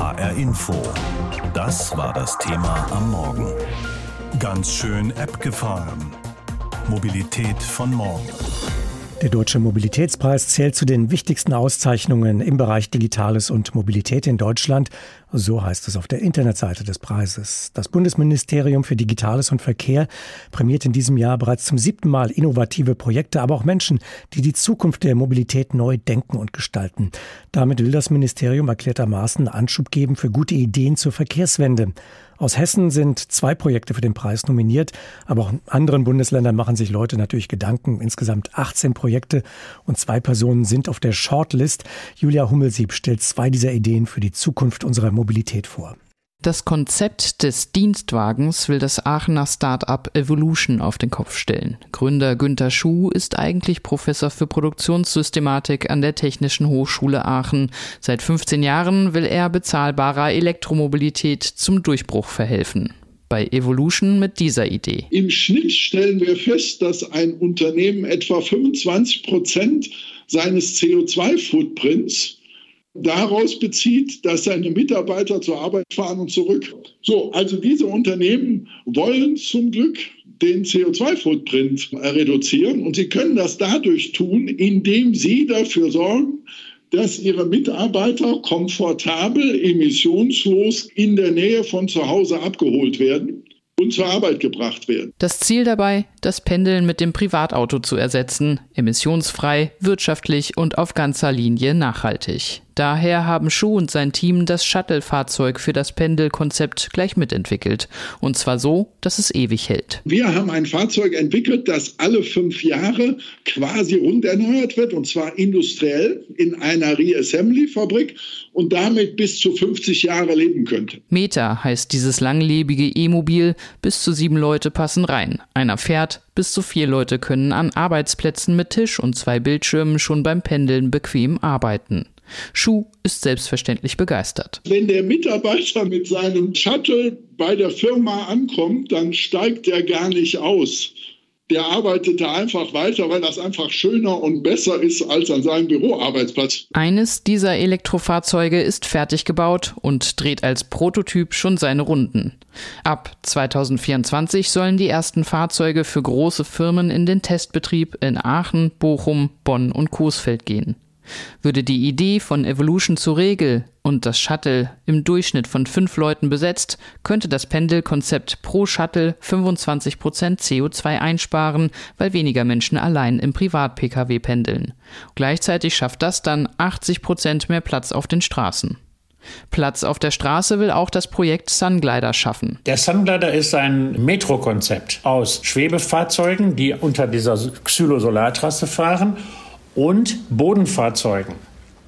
HR Info. Das war das Thema am Morgen. Ganz schön App gefahren. Mobilität von morgen. Der Deutsche Mobilitätspreis zählt zu den wichtigsten Auszeichnungen im Bereich Digitales und Mobilität in Deutschland. So heißt es auf der Internetseite des Preises. Das Bundesministerium für Digitales und Verkehr prämiert in diesem Jahr bereits zum siebten Mal innovative Projekte, aber auch Menschen, die die Zukunft der Mobilität neu denken und gestalten. Damit will das Ministerium erklärtermaßen Anschub geben für gute Ideen zur Verkehrswende. Aus Hessen sind zwei Projekte für den Preis nominiert, aber auch in anderen Bundesländern machen sich Leute natürlich Gedanken. Insgesamt 18 Projekte und zwei Personen sind auf der Shortlist. Julia Hummelsieb stellt zwei dieser Ideen für die Zukunft unserer Mobilität vor. Das Konzept des Dienstwagens will das Aachener Start-up Evolution auf den Kopf stellen. Gründer Günter Schuh ist eigentlich Professor für Produktionssystematik an der Technischen Hochschule Aachen. Seit 15 Jahren will er bezahlbarer Elektromobilität zum Durchbruch verhelfen. Bei Evolution mit dieser Idee. Im Schnitt stellen wir fest, dass ein Unternehmen etwa 25 Prozent seines CO2-Footprints daraus bezieht, dass seine Mitarbeiter zur Arbeit fahren und zurück. So, also diese Unternehmen wollen zum Glück den CO2-Footprint reduzieren und sie können das dadurch tun, indem sie dafür sorgen, dass ihre Mitarbeiter komfortabel, emissionslos in der Nähe von zu Hause abgeholt werden und zur Arbeit gebracht werden. Das Ziel dabei, das Pendeln mit dem Privatauto zu ersetzen, emissionsfrei, wirtschaftlich und auf ganzer Linie nachhaltig. Daher haben Schuh und sein Team das Shuttle-Fahrzeug für das Pendelkonzept gleich mitentwickelt. Und zwar so, dass es ewig hält. Wir haben ein Fahrzeug entwickelt, das alle fünf Jahre quasi rund erneuert wird, und zwar industriell in einer Reassembly-Fabrik und damit bis zu 50 Jahre leben könnte. Meter heißt dieses langlebige E-Mobil. Bis zu sieben Leute passen rein. Einer fährt, bis zu vier Leute können an Arbeitsplätzen mit Tisch und zwei Bildschirmen schon beim Pendeln bequem arbeiten. Schuh ist selbstverständlich begeistert. Wenn der Mitarbeiter mit seinem Shuttle bei der Firma ankommt, dann steigt er gar nicht aus der arbeitet da einfach weiter, weil das einfach schöner und besser ist als an seinem Büroarbeitsplatz. Eines dieser Elektrofahrzeuge ist fertig gebaut und dreht als Prototyp schon seine Runden. Ab 2024 sollen die ersten Fahrzeuge für große Firmen in den Testbetrieb in Aachen, Bochum, Bonn und Coesfeld gehen. Würde die Idee von Evolution zur Regel und das Shuttle im Durchschnitt von fünf Leuten besetzt, könnte das Pendelkonzept pro Shuttle 25 Prozent CO2 einsparen, weil weniger Menschen allein im Privat-Pkw pendeln. Gleichzeitig schafft das dann 80 Prozent mehr Platz auf den Straßen. Platz auf der Straße will auch das Projekt Sunglider schaffen. Der Sunglider ist ein Metrokonzept aus Schwebefahrzeugen, die unter dieser Xylosolartrasse fahren und Bodenfahrzeugen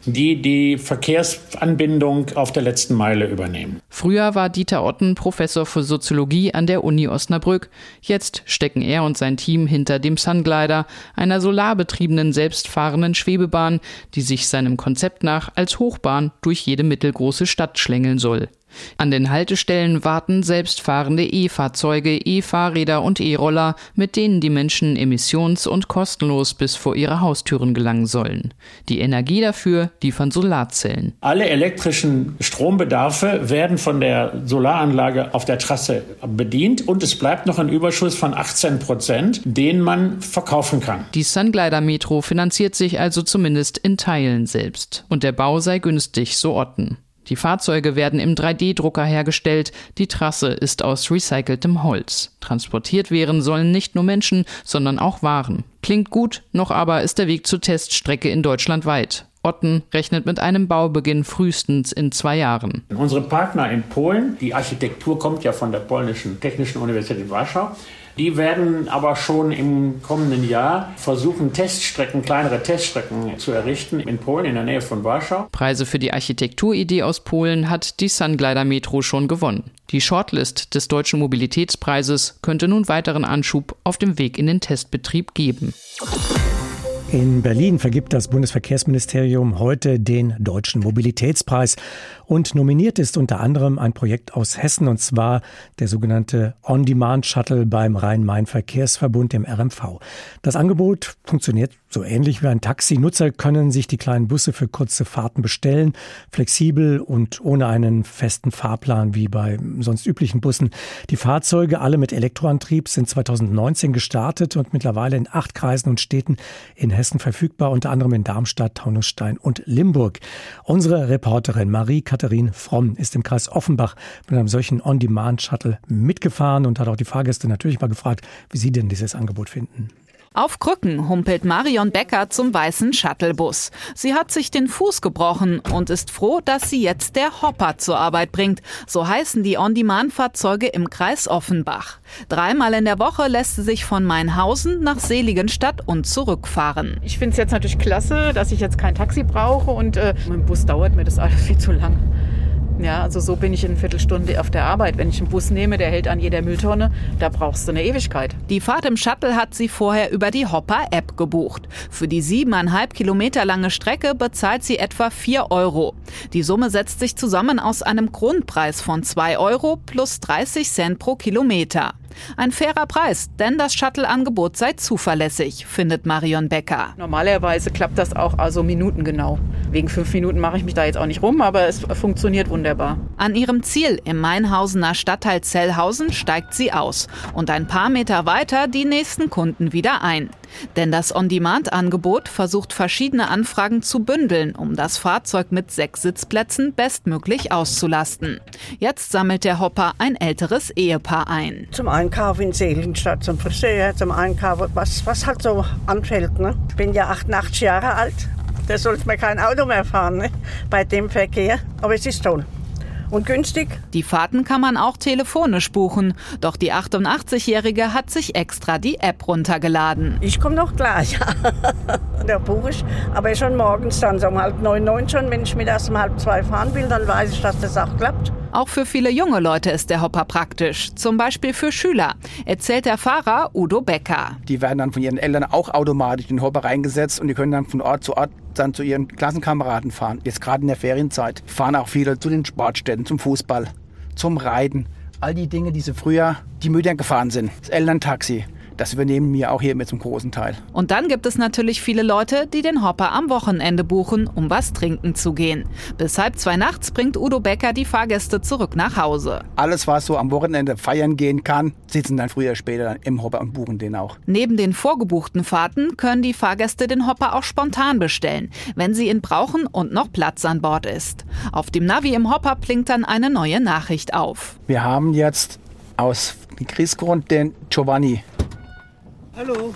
die die Verkehrsanbindung auf der letzten Meile übernehmen. Früher war Dieter Otten Professor für Soziologie an der Uni Osnabrück. Jetzt stecken er und sein Team hinter dem Sunglider, einer solarbetriebenen selbstfahrenden Schwebebahn, die sich seinem Konzept nach als Hochbahn durch jede mittelgroße Stadt schlängeln soll. An den Haltestellen warten selbstfahrende E-Fahrzeuge, E-Fahrräder und E-Roller, mit denen die Menschen emissions- und kostenlos bis vor ihre Haustüren gelangen sollen. Die Energie dafür liefern Solarzellen. Alle elektrischen Strombedarfe werden von der Solaranlage auf der Trasse bedient und es bleibt noch ein Überschuss von 18 Prozent, den man verkaufen kann. Die Sunglider Metro finanziert sich also zumindest in Teilen selbst. Und der Bau sei günstig, so Otten. Die Fahrzeuge werden im 3D-Drucker hergestellt, die Trasse ist aus recyceltem Holz. Transportiert werden sollen nicht nur Menschen, sondern auch Waren. Klingt gut, noch aber ist der Weg zur Teststrecke in Deutschland weit. Otten rechnet mit einem Baubeginn frühestens in zwei Jahren. Unsere Partner in Polen, die Architektur kommt ja von der polnischen Technischen Universität in Warschau, die werden aber schon im kommenden Jahr versuchen, Teststrecken, kleinere Teststrecken zu errichten in Polen, in der Nähe von Warschau. Preise für die Architekturidee aus Polen hat die Sunglider Metro schon gewonnen. Die Shortlist des Deutschen Mobilitätspreises könnte nun weiteren Anschub auf dem Weg in den Testbetrieb geben. In Berlin vergibt das Bundesverkehrsministerium heute den Deutschen Mobilitätspreis und nominiert ist unter anderem ein Projekt aus Hessen und zwar der sogenannte On-Demand-Shuttle beim Rhein-Main-Verkehrsverbund, dem RMV. Das Angebot funktioniert So ähnlich wie ein Taxi. Nutzer können sich die kleinen Busse für kurze Fahrten bestellen, flexibel und ohne einen festen Fahrplan wie bei sonst üblichen Bussen. Die Fahrzeuge, alle mit Elektroantrieb, sind 2019 gestartet und mittlerweile in acht Kreisen und Städten in Hessen verfügbar, unter anderem in Darmstadt, Taunusstein und Limburg. Unsere Reporterin Marie-Katharin Fromm ist im Kreis Offenbach mit einem solchen On-Demand-Shuttle mitgefahren und hat auch die Fahrgäste natürlich mal gefragt, wie sie denn dieses Angebot finden. Auf Krücken humpelt Marion Becker zum weißen Shuttlebus. Sie hat sich den Fuß gebrochen und ist froh, dass sie jetzt der Hopper zur Arbeit bringt. So heißen die On-Demand-Fahrzeuge im Kreis Offenbach. Dreimal in der Woche lässt sie sich von Mainhausen nach Seligenstadt und zurückfahren. Ich finde es jetzt natürlich klasse, dass ich jetzt kein Taxi brauche und äh, mit dem Bus dauert mir das alles viel zu lang. Ja, also so bin ich in einer Viertelstunde auf der Arbeit. Wenn ich einen Bus nehme, der hält an jeder Mülltonne, da brauchst du eine Ewigkeit. Die Fahrt im Shuttle hat sie vorher über die Hopper-App gebucht. Für die siebeneinhalb Kilometer lange Strecke bezahlt sie etwa vier Euro. Die Summe setzt sich zusammen aus einem Grundpreis von zwei Euro plus 30 Cent pro Kilometer. Ein fairer Preis, denn das Shuttle-Angebot sei zuverlässig, findet Marion Becker. Normalerweise klappt das auch also minutengenau. Wegen fünf Minuten mache ich mich da jetzt auch nicht rum, aber es funktioniert wunderbar. An ihrem Ziel im Mainhausener Stadtteil Zellhausen steigt sie aus und ein paar Meter weiter die nächsten Kunden wieder ein. Denn das On-Demand-Angebot versucht verschiedene Anfragen zu bündeln, um das Fahrzeug mit sechs Sitzplätzen bestmöglich auszulasten. Jetzt sammelt der Hopper ein älteres Ehepaar ein. Zum Einkauf in Seelenstadt, zum Friseur, zum Einkauf, was, was halt so anfällt. Ne? Ich bin ja 88 Jahre alt, da sollte man kein Auto mehr fahren ne? bei dem Verkehr, aber es ist toll und günstig. Die Fahrten kann man auch telefonisch buchen. Doch die 88-Jährige hat sich extra die App runtergeladen. Ich komme noch gleich. da buche ich, aber schon morgens dann so um halb neun, neun schon. Wenn ich mittags um halb zwei fahren will, dann weiß ich, dass das auch klappt. Auch für viele junge Leute ist der Hopper praktisch, zum Beispiel für Schüler, erzählt der Fahrer Udo Becker. Die werden dann von ihren Eltern auch automatisch in den Hopper reingesetzt und die können dann von Ort zu Ort dann zu ihren Klassenkameraden fahren. Jetzt gerade in der Ferienzeit fahren auch viele zu den Sportstätten, zum Fußball, zum Reiten. All die Dinge, die sie früher die Mütter gefahren sind. Das Elterntaxi. Das übernehmen wir auch hier mit zum großen Teil. Und dann gibt es natürlich viele Leute, die den Hopper am Wochenende buchen, um was trinken zu gehen. Bis halb zwei nachts bringt Udo Becker die Fahrgäste zurück nach Hause. Alles, was so am Wochenende feiern gehen kann, sitzen dann früher später im Hopper und buchen den auch. Neben den vorgebuchten Fahrten können die Fahrgäste den Hopper auch spontan bestellen, wenn sie ihn brauchen und noch Platz an Bord ist. Auf dem Navi im Hopper blinkt dann eine neue Nachricht auf. Wir haben jetzt aus Kriegsgrund den Giovanni Hallo.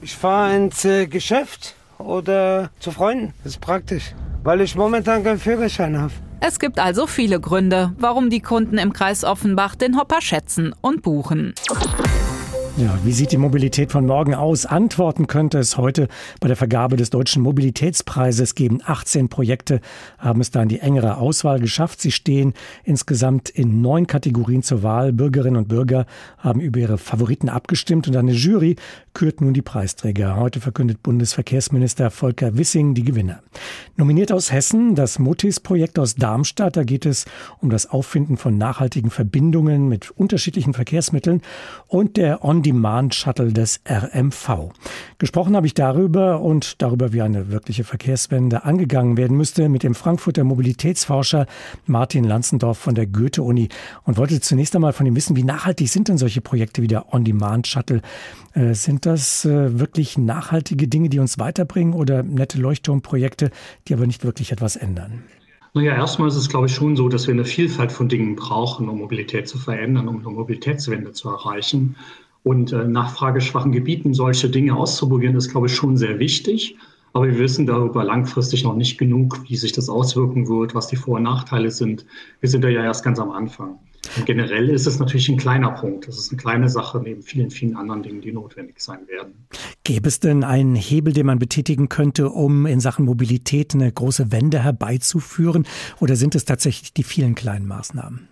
Ich fahre ins äh, Geschäft oder zu Freunden. Das ist praktisch, weil ich momentan keinen Führerschein habe. Es gibt also viele Gründe, warum die Kunden im Kreis Offenbach den Hopper schätzen und buchen. Ja, wie sieht die Mobilität von morgen aus? Antworten könnte es heute bei der Vergabe des Deutschen Mobilitätspreises geben. 18 Projekte haben es da in die engere Auswahl geschafft. Sie stehen insgesamt in neun Kategorien zur Wahl. Bürgerinnen und Bürger haben über ihre Favoriten abgestimmt und eine Jury kürt nun die Preisträger. Heute verkündet Bundesverkehrsminister Volker Wissing die Gewinner. Nominiert aus Hessen das Mutis-Projekt aus Darmstadt. Da geht es um das Auffinden von nachhaltigen Verbindungen mit unterschiedlichen Verkehrsmitteln und der On On-Demand-Shuttle des RMV. Gesprochen habe ich darüber und darüber, wie eine wirkliche Verkehrswende angegangen werden müsste, mit dem Frankfurter Mobilitätsforscher Martin Lanzendorf von der Goethe-Uni und wollte zunächst einmal von ihm wissen, wie nachhaltig sind denn solche Projekte wie der On-Demand-Shuttle? Äh, sind das äh, wirklich nachhaltige Dinge, die uns weiterbringen oder nette Leuchtturmprojekte, die aber nicht wirklich etwas ändern? Naja, erstmal ist es, glaube ich, schon so, dass wir eine Vielfalt von Dingen brauchen, um Mobilität zu verändern, um eine Mobilitätswende zu erreichen. Und äh, nachfrageschwachen Gebieten solche Dinge auszuprobieren, ist, glaube ich, schon sehr wichtig. Aber wir wissen darüber langfristig noch nicht genug, wie sich das auswirken wird, was die Vor- und Nachteile sind. Wir sind da ja erst ganz am Anfang. Und generell ist es natürlich ein kleiner Punkt. Das ist eine kleine Sache neben vielen, vielen anderen Dingen, die notwendig sein werden. Gäbe es denn einen Hebel, den man betätigen könnte, um in Sachen Mobilität eine große Wende herbeizuführen? Oder sind es tatsächlich die vielen kleinen Maßnahmen?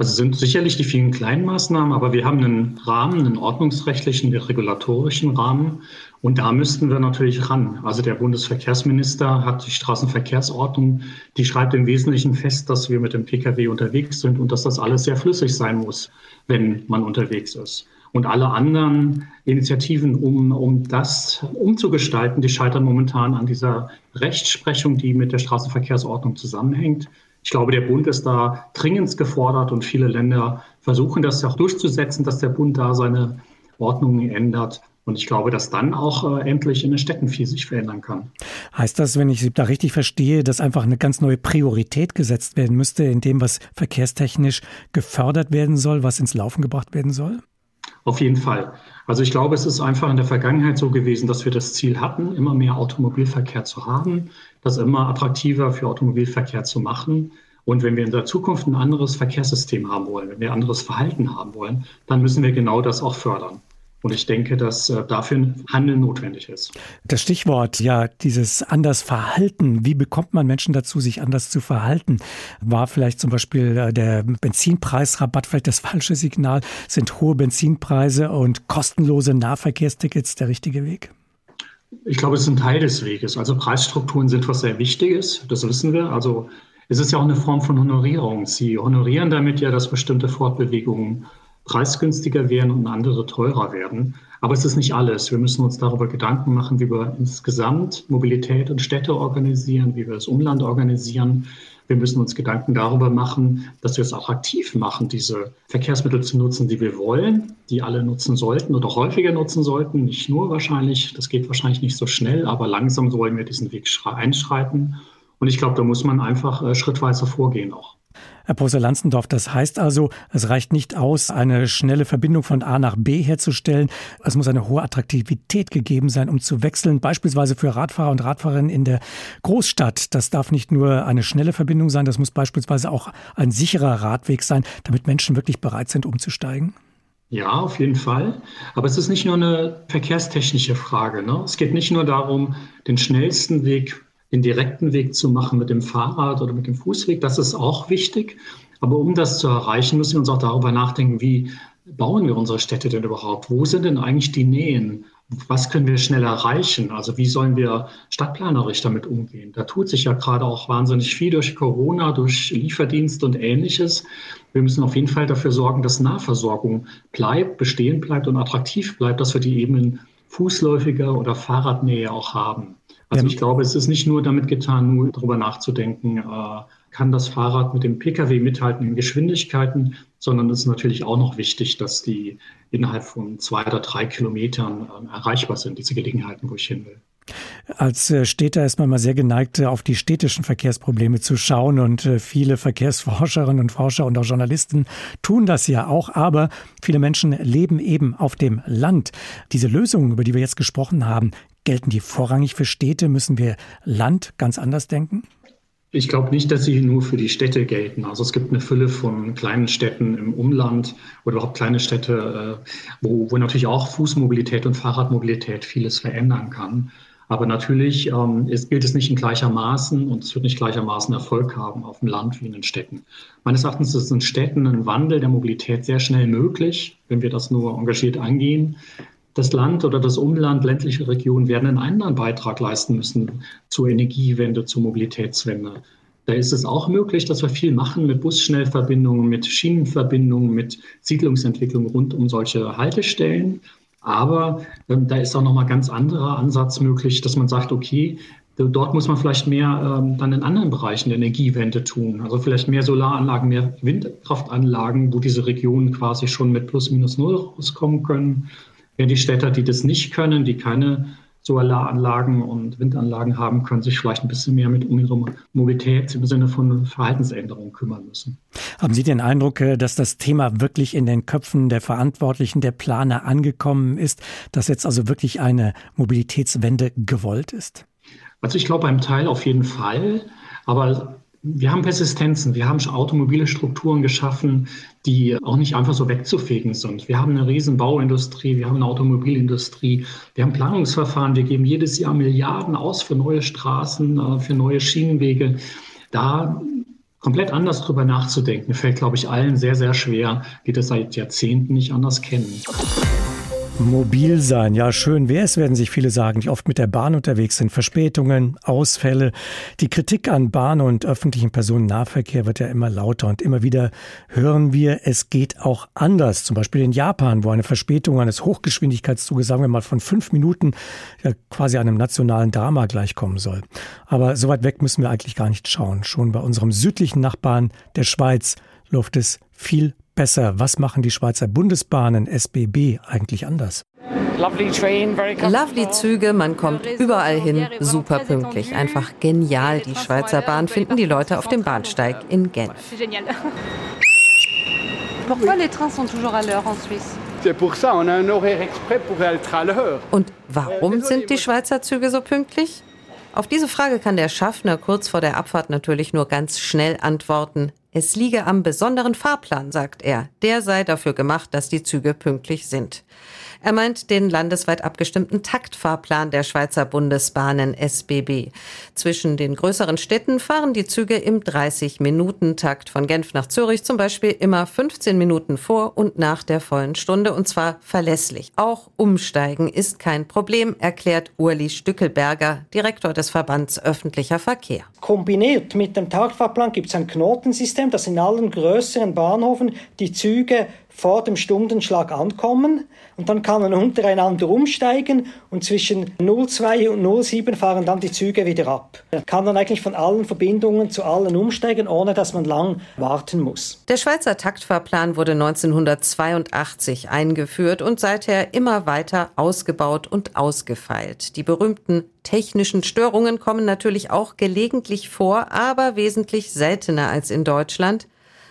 Also sind sicherlich die vielen kleinen Maßnahmen, aber wir haben einen Rahmen, einen ordnungsrechtlichen, regulatorischen Rahmen. Und da müssten wir natürlich ran. Also der Bundesverkehrsminister hat die Straßenverkehrsordnung, die schreibt im Wesentlichen fest, dass wir mit dem Pkw unterwegs sind und dass das alles sehr flüssig sein muss, wenn man unterwegs ist. Und alle anderen Initiativen, um, um das umzugestalten, die scheitern momentan an dieser Rechtsprechung, die mit der Straßenverkehrsordnung zusammenhängt. Ich glaube, der Bund ist da dringend gefordert und viele Länder versuchen das ja auch durchzusetzen, dass der Bund da seine Ordnungen ändert. Und ich glaube, dass dann auch äh, endlich in den Städten viel sich verändern kann. Heißt das, wenn ich Sie da richtig verstehe, dass einfach eine ganz neue Priorität gesetzt werden müsste in dem, was verkehrstechnisch gefördert werden soll, was ins Laufen gebracht werden soll? Auf jeden Fall. Also ich glaube, es ist einfach in der Vergangenheit so gewesen, dass wir das Ziel hatten, immer mehr Automobilverkehr zu haben, das immer attraktiver für Automobilverkehr zu machen. Und wenn wir in der Zukunft ein anderes Verkehrssystem haben wollen, wenn wir ein anderes Verhalten haben wollen, dann müssen wir genau das auch fördern. Und ich denke, dass äh, dafür ein Handeln notwendig ist. Das Stichwort, ja, dieses anders Verhalten. Wie bekommt man Menschen dazu, sich anders zu verhalten? War vielleicht zum Beispiel äh, der Benzinpreisrabatt vielleicht das falsche Signal? Sind hohe Benzinpreise und kostenlose Nahverkehrstickets der richtige Weg? Ich glaube, es ist ein Teil des Weges. Also Preisstrukturen sind was sehr Wichtiges, das wissen wir. Also es ist ja auch eine Form von Honorierung. Sie honorieren damit ja, dass bestimmte Fortbewegungen preisgünstiger werden und andere teurer werden. Aber es ist nicht alles. Wir müssen uns darüber Gedanken machen, wie wir insgesamt Mobilität und Städte organisieren, wie wir das Umland organisieren. Wir müssen uns Gedanken darüber machen, dass wir es attraktiv machen, diese Verkehrsmittel zu nutzen, die wir wollen, die alle nutzen sollten oder häufiger nutzen sollten. Nicht nur wahrscheinlich, das geht wahrscheinlich nicht so schnell, aber langsam sollen wir diesen Weg einschreiten. Und ich glaube, da muss man einfach äh, schrittweise vorgehen auch. Herr Professor Lanzendorf, das heißt also, es reicht nicht aus, eine schnelle Verbindung von A nach B herzustellen. Es muss eine hohe Attraktivität gegeben sein, um zu wechseln, beispielsweise für Radfahrer und Radfahrerinnen in der Großstadt. Das darf nicht nur eine schnelle Verbindung sein, das muss beispielsweise auch ein sicherer Radweg sein, damit Menschen wirklich bereit sind, umzusteigen. Ja, auf jeden Fall. Aber es ist nicht nur eine verkehrstechnische Frage. Ne? Es geht nicht nur darum, den schnellsten Weg den direkten Weg zu machen mit dem Fahrrad oder mit dem Fußweg. Das ist auch wichtig. Aber um das zu erreichen, müssen wir uns auch darüber nachdenken, wie bauen wir unsere Städte denn überhaupt? Wo sind denn eigentlich die Nähen? Was können wir schnell erreichen? Also wie sollen wir stadtplanerisch damit umgehen? Da tut sich ja gerade auch wahnsinnig viel durch Corona, durch Lieferdienst und ähnliches. Wir müssen auf jeden Fall dafür sorgen, dass Nahversorgung bleibt, bestehen bleibt und attraktiv bleibt, dass wir die eben in fußläufiger oder Fahrradnähe auch haben. Also ich glaube, es ist nicht nur damit getan, nur darüber nachzudenken, äh, kann das Fahrrad mit dem Pkw mithalten in Geschwindigkeiten, sondern es ist natürlich auch noch wichtig, dass die innerhalb von zwei oder drei Kilometern äh, erreichbar sind, diese Gelegenheiten, wo ich hin will. Als äh, Städter ist man mal sehr geneigt, auf die städtischen Verkehrsprobleme zu schauen und viele Verkehrsforscherinnen und Forscher und auch Journalisten tun das ja auch, aber viele Menschen leben eben auf dem Land. Diese Lösungen, über die wir jetzt gesprochen haben, Gelten die vorrangig für Städte? Müssen wir Land ganz anders denken? Ich glaube nicht, dass sie nur für die Städte gelten. Also es gibt eine Fülle von kleinen Städten im Umland oder überhaupt kleine Städte, äh, wo, wo natürlich auch Fußmobilität und Fahrradmobilität vieles verändern kann. Aber natürlich ähm, es gilt es nicht in gleichermaßen und es wird nicht gleichermaßen Erfolg haben auf dem Land wie in den Städten. Meines Erachtens ist in Städten ein Wandel der Mobilität sehr schnell möglich, wenn wir das nur engagiert angehen das Land oder das Umland, ländliche Regionen werden einen anderen Beitrag leisten müssen zur Energiewende, zur Mobilitätswende. Da ist es auch möglich, dass wir viel machen mit Busschnellverbindungen, mit Schienenverbindungen, mit Siedlungsentwicklung rund um solche Haltestellen. Aber ähm, da ist auch noch mal ganz anderer Ansatz möglich, dass man sagt, okay, dort muss man vielleicht mehr ähm, dann in anderen Bereichen der Energiewende tun. Also vielleicht mehr Solaranlagen, mehr Windkraftanlagen, wo diese Regionen quasi schon mit plus minus null rauskommen können. Ja, die Städter, die das nicht können, die keine Solaranlagen und Windanlagen haben, können sich vielleicht ein bisschen mehr mit um ihre Mobilität im Sinne von Verhaltensänderungen kümmern müssen. Haben Sie den Eindruck, äh, dass das Thema wirklich in den Köpfen der Verantwortlichen, der Planer angekommen ist, dass jetzt also wirklich eine Mobilitätswende gewollt ist? Also ich glaube beim Teil auf jeden Fall. Aber wir haben Persistenzen, wir haben automobile Strukturen geschaffen, die auch nicht einfach so wegzufegen sind. Wir haben eine riesen Bauindustrie, wir haben eine Automobilindustrie, wir haben Planungsverfahren, wir geben jedes Jahr Milliarden aus für neue Straßen, äh, für neue Schienenwege. Da komplett anders drüber nachzudenken, fällt, glaube ich, allen sehr, sehr schwer, die das seit Jahrzehnten nicht anders kennen. Mobil sein, ja schön wäre es, werden sich viele sagen, die oft mit der Bahn unterwegs sind. Verspätungen, Ausfälle. Die Kritik an Bahn und öffentlichen Personennahverkehr wird ja immer lauter und immer wieder hören wir, es geht auch anders. Zum Beispiel in Japan, wo eine Verspätung eines Hochgeschwindigkeitszuges, sagen wir mal von fünf Minuten, ja quasi einem nationalen Drama gleichkommen soll. Aber so weit weg müssen wir eigentlich gar nicht schauen. Schon bei unserem südlichen Nachbarn, der Schweiz, läuft es viel besser? Was machen die Schweizer Bundesbahnen SBB eigentlich anders? Lovely Züge, man kommt überall hin, super pünktlich, einfach genial. Die Schweizer Bahn finden die Leute auf dem Bahnsteig in Genf. Und warum sind die Schweizer Züge so pünktlich? Auf diese Frage kann der Schaffner kurz vor der Abfahrt natürlich nur ganz schnell antworten. Es liege am besonderen Fahrplan, sagt er. Der sei dafür gemacht, dass die Züge pünktlich sind. Er meint den landesweit abgestimmten Taktfahrplan der Schweizer Bundesbahnen SBB. Zwischen den größeren Städten fahren die Züge im 30-Minuten-Takt von Genf nach Zürich zum Beispiel immer 15 Minuten vor und nach der vollen Stunde und zwar verlässlich. Auch Umsteigen ist kein Problem, erklärt Urli Stückelberger, Direktor des Verbands öffentlicher Verkehr. Kombiniert mit dem Taktfahrplan gibt es ein Knotensystem, das in allen größeren Bahnhöfen die Züge vor dem Stundenschlag ankommen und dann kann man untereinander umsteigen und zwischen 02 und 07 fahren dann die Züge wieder ab. Man kann dann eigentlich von allen Verbindungen zu allen umsteigen, ohne dass man lang warten muss. Der Schweizer Taktfahrplan wurde 1982 eingeführt und seither immer weiter ausgebaut und ausgefeilt. Die berühmten technischen Störungen kommen natürlich auch gelegentlich vor, aber wesentlich seltener als in Deutschland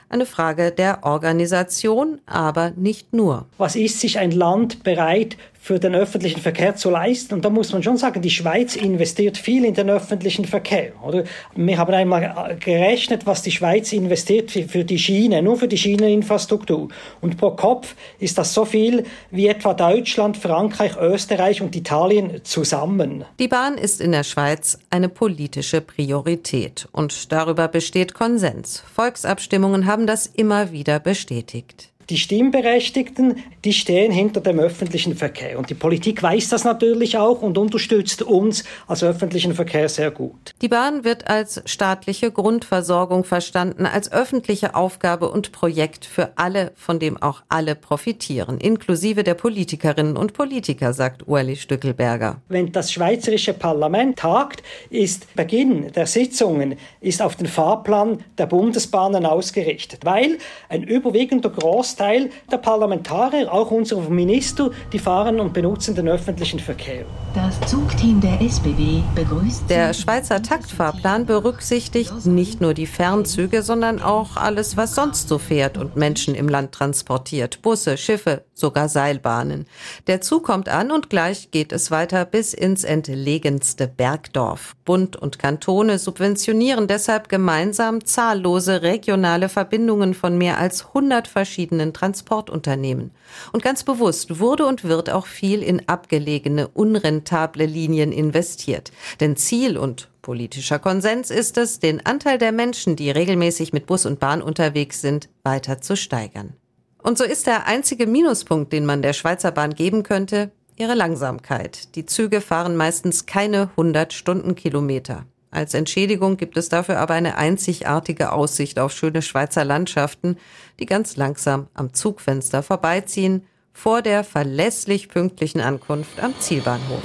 eine Frage der Organisation, aber nicht nur. Was ist sich ein Land bereit für den öffentlichen Verkehr zu leisten. Und da muss man schon sagen, die Schweiz investiert viel in den öffentlichen Verkehr. Oder? Wir haben einmal gerechnet, was die Schweiz investiert für die Schiene, nur für die Schieneninfrastruktur. Und pro Kopf ist das so viel wie etwa Deutschland, Frankreich, Österreich und Italien zusammen. Die Bahn ist in der Schweiz eine politische Priorität. Und darüber besteht Konsens. Volksabstimmungen haben das immer wieder bestätigt. Die Stimmberechtigten, die stehen hinter dem öffentlichen Verkehr. Und die Politik weiß das natürlich auch und unterstützt uns als öffentlichen Verkehr sehr gut. Die Bahn wird als staatliche Grundversorgung verstanden, als öffentliche Aufgabe und Projekt für alle, von dem auch alle profitieren, inklusive der Politikerinnen und Politiker, sagt Ueli Stückelberger. Wenn das schweizerische Parlament tagt, ist Beginn der Sitzungen ist auf den Fahrplan der Bundesbahnen ausgerichtet, weil ein überwiegender Großteil Großteil der Parlamentarier, auch unsere Minister, die fahren und benutzen den öffentlichen Verkehr. Das Zugteam der SBB begrüßt. Der Schweizer Taktfahrplan berücksichtigt nicht nur die Fernzüge, sondern auch alles, was sonst so fährt und Menschen im Land transportiert. Busse, Schiffe, sogar Seilbahnen. Der Zug kommt an und gleich geht es weiter bis ins entlegenste Bergdorf. Bund und Kantone subventionieren deshalb gemeinsam zahllose regionale Verbindungen von mehr als 100 verschiedenen eigenen Transportunternehmen. Und ganz bewusst wurde und wird auch viel in abgelegene, unrentable Linien investiert. Denn Ziel und politischer Konsens ist es, den Anteil der Menschen, die regelmäßig mit Bus und Bahn unterwegs sind, weiter zu steigern. Und so ist der einzige Minuspunkt, den man der Schweizer Bahn geben könnte, ihre Langsamkeit. Die Züge fahren meistens keine 100 Stundenkilometer. Als Entschädigung gibt es dafür aber eine einzigartige Aussicht auf schöne Schweizer Landschaften, die ganz langsam am Zugfenster vorbeiziehen, vor der verlässlich pünktlichen Ankunft am Zielbahnhof.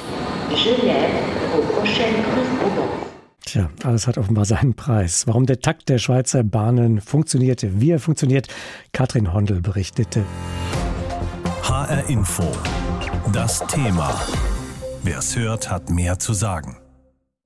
Tja, alles hat offenbar seinen Preis. Warum der Takt der Schweizer Bahnen funktionierte, wie er funktioniert, Katrin Hondel berichtete. HR Info. Das Thema. Wer es hört, hat mehr zu sagen.